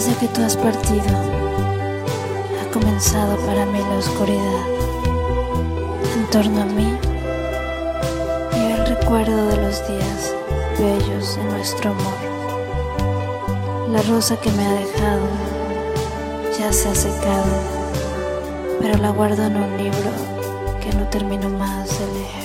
Desde que tú has partido, ha comenzado para mí la oscuridad. En torno a mí y el recuerdo de los días bellos de nuestro amor. La rosa que me ha dejado ya se ha secado, pero la guardo en un libro que no termino más de leer.